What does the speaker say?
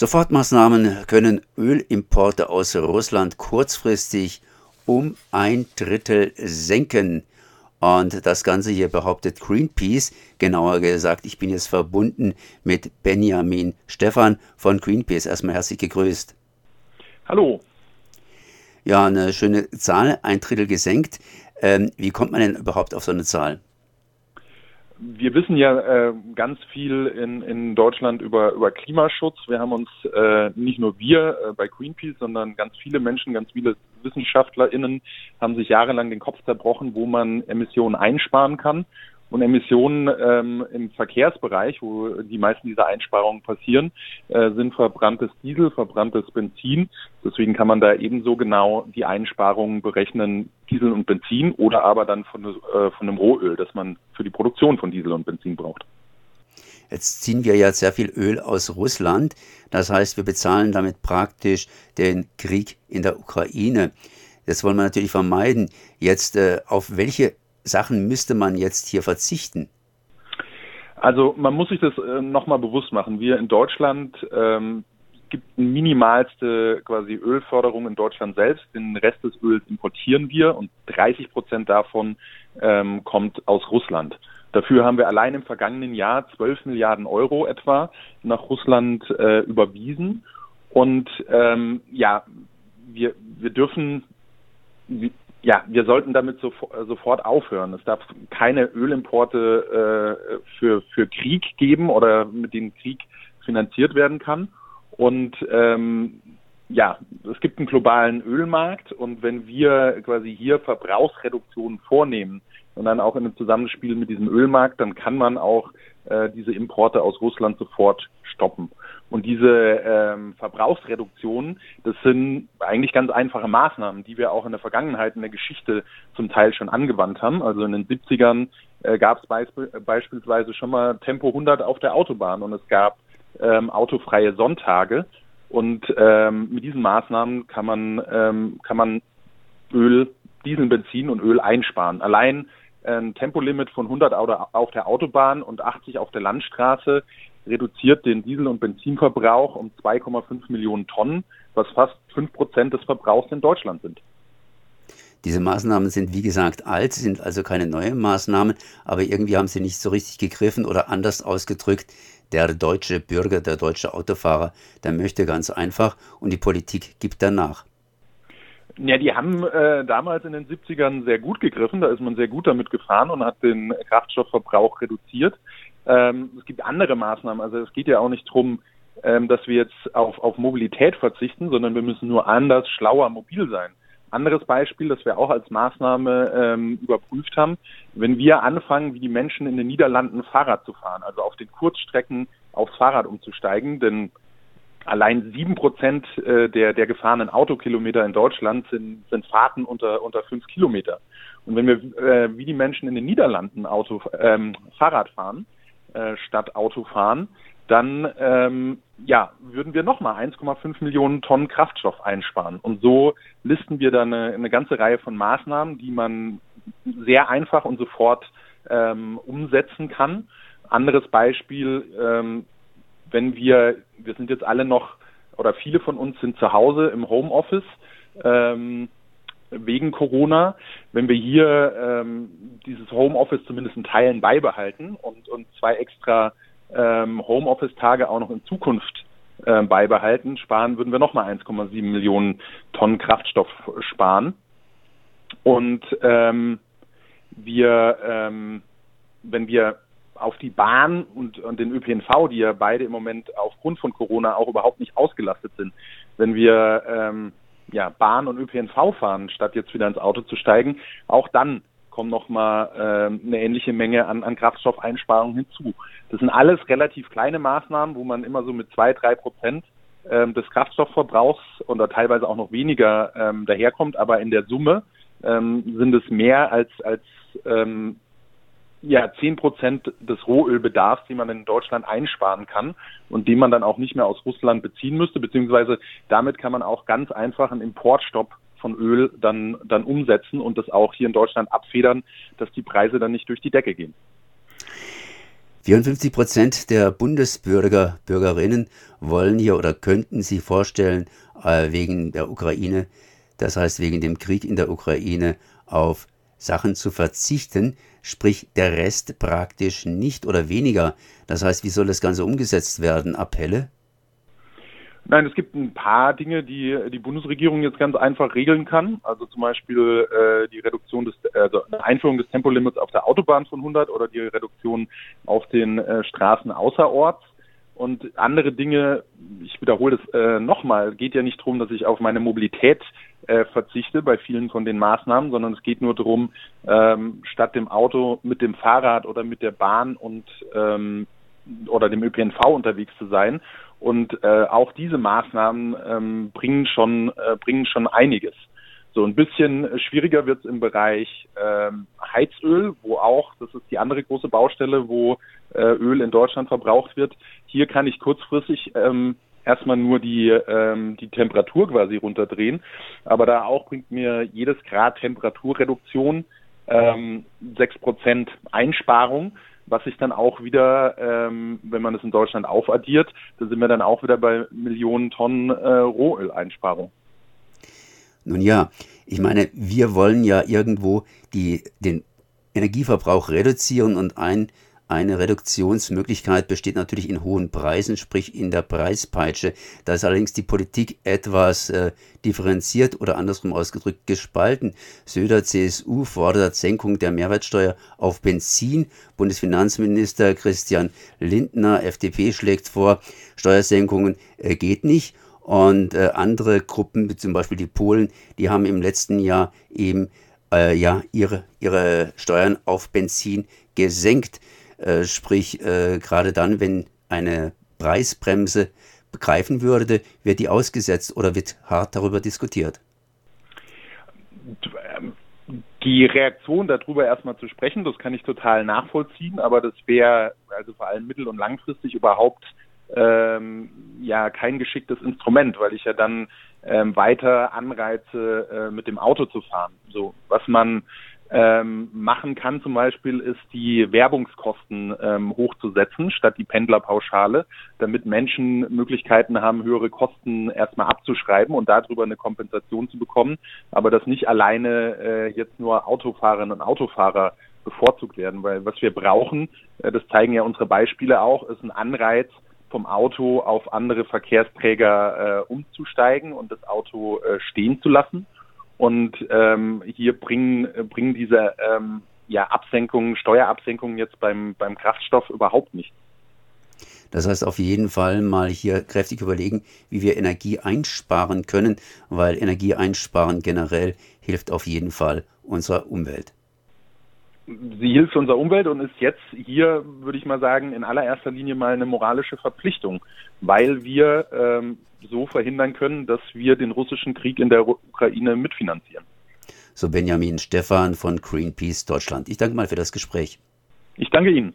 Sofortmaßnahmen können Ölimporte aus Russland kurzfristig um ein Drittel senken. Und das Ganze hier behauptet Greenpeace. Genauer gesagt, ich bin jetzt verbunden mit Benjamin Stefan von Greenpeace. Erstmal herzlich gegrüßt. Hallo. Ja, eine schöne Zahl, ein Drittel gesenkt. Ähm, wie kommt man denn überhaupt auf so eine Zahl? Wir wissen ja äh, ganz viel in, in Deutschland über, über Klimaschutz. Wir haben uns äh, nicht nur wir äh, bei Greenpeace, sondern ganz viele Menschen, ganz viele WissenschaftlerInnen haben sich jahrelang den Kopf zerbrochen, wo man Emissionen einsparen kann. Und Emissionen ähm, im Verkehrsbereich, wo die meisten dieser Einsparungen passieren, äh, sind verbranntes Diesel, verbranntes Benzin. Deswegen kann man da ebenso genau die Einsparungen berechnen, Diesel und Benzin oder aber dann von, äh, von dem Rohöl, das man für die Produktion von Diesel und Benzin braucht. Jetzt ziehen wir ja sehr viel Öl aus Russland. Das heißt, wir bezahlen damit praktisch den Krieg in der Ukraine. Das wollen wir natürlich vermeiden. Jetzt, äh, auf welche Sachen müsste man jetzt hier verzichten? Also man muss sich das äh, nochmal bewusst machen. Wir in Deutschland ähm, gibt minimalste quasi Ölförderung in Deutschland selbst. Den Rest des Öls importieren wir und 30 Prozent davon ähm, kommt aus Russland. Dafür haben wir allein im vergangenen Jahr 12 Milliarden Euro etwa nach Russland äh, überwiesen. Und ähm, ja, wir, wir dürfen ja, wir sollten damit so, sofort aufhören. Es darf keine Ölimporte äh, für, für Krieg geben oder mit dem Krieg finanziert werden kann. Und ähm, ja, es gibt einen globalen Ölmarkt und wenn wir quasi hier Verbrauchsreduktionen vornehmen und dann auch in einem Zusammenspiel mit diesem Ölmarkt, dann kann man auch äh, diese Importe aus Russland sofort stoppen. Und diese ähm, Verbrauchsreduktionen, das sind eigentlich ganz einfache Maßnahmen, die wir auch in der Vergangenheit in der Geschichte zum Teil schon angewandt haben. Also in den 70ern äh, gab es beisp beispielsweise schon mal Tempo 100 auf der Autobahn und es gab ähm, autofreie Sonntage. Und ähm, mit diesen Maßnahmen kann man, ähm, kann man Öl, Diesel, Benzin und Öl einsparen. Allein ein Tempolimit von 100 auf der Autobahn und 80 auf der Landstraße reduziert den Diesel- und Benzinverbrauch um 2,5 Millionen Tonnen, was fast 5 Prozent des Verbrauchs in Deutschland sind. Diese Maßnahmen sind wie gesagt alt, sind also keine neuen Maßnahmen, aber irgendwie haben sie nicht so richtig gegriffen oder anders ausgedrückt. Der deutsche Bürger, der deutsche Autofahrer, der möchte ganz einfach und die Politik gibt danach. Ja, die haben äh, damals in den 70ern sehr gut gegriffen. Da ist man sehr gut damit gefahren und hat den Kraftstoffverbrauch reduziert. Ähm, es gibt andere Maßnahmen. Also es geht ja auch nicht darum, ähm, dass wir jetzt auf, auf Mobilität verzichten, sondern wir müssen nur anders, schlauer mobil sein. Anderes Beispiel, das wir auch als Maßnahme ähm, überprüft haben, wenn wir anfangen, wie die Menschen in den Niederlanden Fahrrad zu fahren, also auf den Kurzstrecken aufs Fahrrad umzusteigen, denn allein sieben Prozent äh, der, der gefahrenen Autokilometer in Deutschland sind, sind Fahrten unter, unter fünf Kilometer. Und wenn wir äh, wie die Menschen in den Niederlanden Auto, ähm, Fahrrad fahren, äh, statt Auto fahren, dann ähm, ja, würden wir nochmal 1,5 Millionen Tonnen Kraftstoff einsparen. Und so listen wir dann eine, eine ganze Reihe von Maßnahmen, die man sehr einfach und sofort ähm, umsetzen kann. Anderes Beispiel, ähm, wenn wir, wir sind jetzt alle noch, oder viele von uns sind zu Hause im Homeoffice, ähm, wegen Corona, wenn wir hier ähm, dieses Homeoffice zumindest in Teilen beibehalten und, und zwei extra ähm, Homeoffice-Tage auch noch in Zukunft äh, beibehalten, sparen, würden wir nochmal 1,7 Millionen Tonnen Kraftstoff sparen. Und ähm, wir, ähm, wenn wir auf die Bahn und, und den ÖPNV, die ja beide im Moment aufgrund von Corona auch überhaupt nicht ausgelastet sind, wenn wir ähm, ja, Bahn und ÖPNV fahren, statt jetzt wieder ins Auto zu steigen, auch dann kommt noch mal äh, eine ähnliche Menge an, an Kraftstoffeinsparungen hinzu. Das sind alles relativ kleine Maßnahmen, wo man immer so mit zwei, drei Prozent ähm, des Kraftstoffverbrauchs oder teilweise auch noch weniger ähm, daherkommt, aber in der Summe ähm, sind es mehr als als ähm, ja, zehn Prozent des Rohölbedarfs, den man in Deutschland einsparen kann und den man dann auch nicht mehr aus Russland beziehen müsste, beziehungsweise damit kann man auch ganz einfach einen Importstopp von Öl dann, dann umsetzen und das auch hier in Deutschland abfedern, dass die Preise dann nicht durch die Decke gehen. 54 Prozent der Bundesbürger, Bürgerinnen wollen hier oder könnten sich vorstellen, äh, wegen der Ukraine, das heißt wegen dem Krieg in der Ukraine, auf Sachen zu verzichten, sprich der Rest praktisch nicht oder weniger. Das heißt, wie soll das Ganze umgesetzt werden? Appelle? Nein, es gibt ein paar Dinge, die die Bundesregierung jetzt ganz einfach regeln kann. Also zum Beispiel äh, die Reduktion des, also Einführung des Tempolimits auf der Autobahn von 100 oder die Reduktion auf den äh, Straßen außerorts. Und andere Dinge, ich wiederhole das äh, nochmal, geht ja nicht darum, dass ich auf meine Mobilität äh, verzichte bei vielen von den Maßnahmen, sondern es geht nur darum, ähm, statt dem Auto mit dem Fahrrad oder mit der Bahn und ähm, oder dem ÖPNV unterwegs zu sein. Und äh, auch diese Maßnahmen ähm, bringen schon äh, bringen schon einiges. So ein bisschen schwieriger wird es im Bereich ähm, Heizöl, wo auch, das ist die andere große Baustelle, wo äh, Öl in Deutschland verbraucht wird. Hier kann ich kurzfristig ähm, erstmal nur die, ähm, die Temperatur quasi runterdrehen. Aber da auch bringt mir jedes Grad Temperaturreduktion ähm, 6% Einsparung was sich dann auch wieder, ähm, wenn man es in Deutschland aufaddiert, da sind wir dann auch wieder bei Millionen Tonnen äh, Rohöleinsparung. Nun ja, ich meine, wir wollen ja irgendwo die, den Energieverbrauch reduzieren und ein eine Reduktionsmöglichkeit besteht natürlich in hohen Preisen, sprich in der Preispeitsche. Da ist allerdings die Politik etwas äh, differenziert oder andersrum ausgedrückt gespalten. Söder CSU fordert Senkung der Mehrwertsteuer auf Benzin. Bundesfinanzminister Christian Lindner, FDP, schlägt vor, Steuersenkungen äh, geht nicht. Und äh, andere Gruppen, wie zum Beispiel die Polen, die haben im letzten Jahr eben äh, ja, ihre, ihre Steuern auf Benzin gesenkt. Äh, sprich, äh, gerade dann, wenn eine Preisbremse begreifen würde, wird die ausgesetzt oder wird hart darüber diskutiert? Die Reaktion darüber erstmal zu sprechen, das kann ich total nachvollziehen, aber das wäre also vor allem mittel- und langfristig überhaupt ähm, ja kein geschicktes Instrument, weil ich ja dann ähm, weiter anreize, äh, mit dem Auto zu fahren. So, was man ähm, machen kann zum Beispiel, ist die Werbungskosten ähm, hochzusetzen statt die Pendlerpauschale, damit Menschen Möglichkeiten haben, höhere Kosten erstmal abzuschreiben und darüber eine Kompensation zu bekommen, aber dass nicht alleine äh, jetzt nur Autofahrerinnen und Autofahrer bevorzugt werden, weil was wir brauchen, äh, das zeigen ja unsere Beispiele auch, ist ein Anreiz, vom Auto auf andere Verkehrsträger äh, umzusteigen und das Auto äh, stehen zu lassen. Und ähm, hier bringen, bringen diese ähm, ja, Absenkungen, Steuerabsenkungen jetzt beim, beim Kraftstoff überhaupt nicht. Das heißt auf jeden Fall mal hier kräftig überlegen, wie wir Energie einsparen können, weil Energie einsparen generell hilft auf jeden Fall unserer Umwelt. Sie hilft unserer Umwelt und ist jetzt hier, würde ich mal sagen, in allererster Linie mal eine moralische Verpflichtung, weil wir ähm, so verhindern können, dass wir den russischen Krieg in der Ukraine mitfinanzieren. So Benjamin Stephan von Greenpeace Deutschland. Ich danke mal für das Gespräch. Ich danke Ihnen.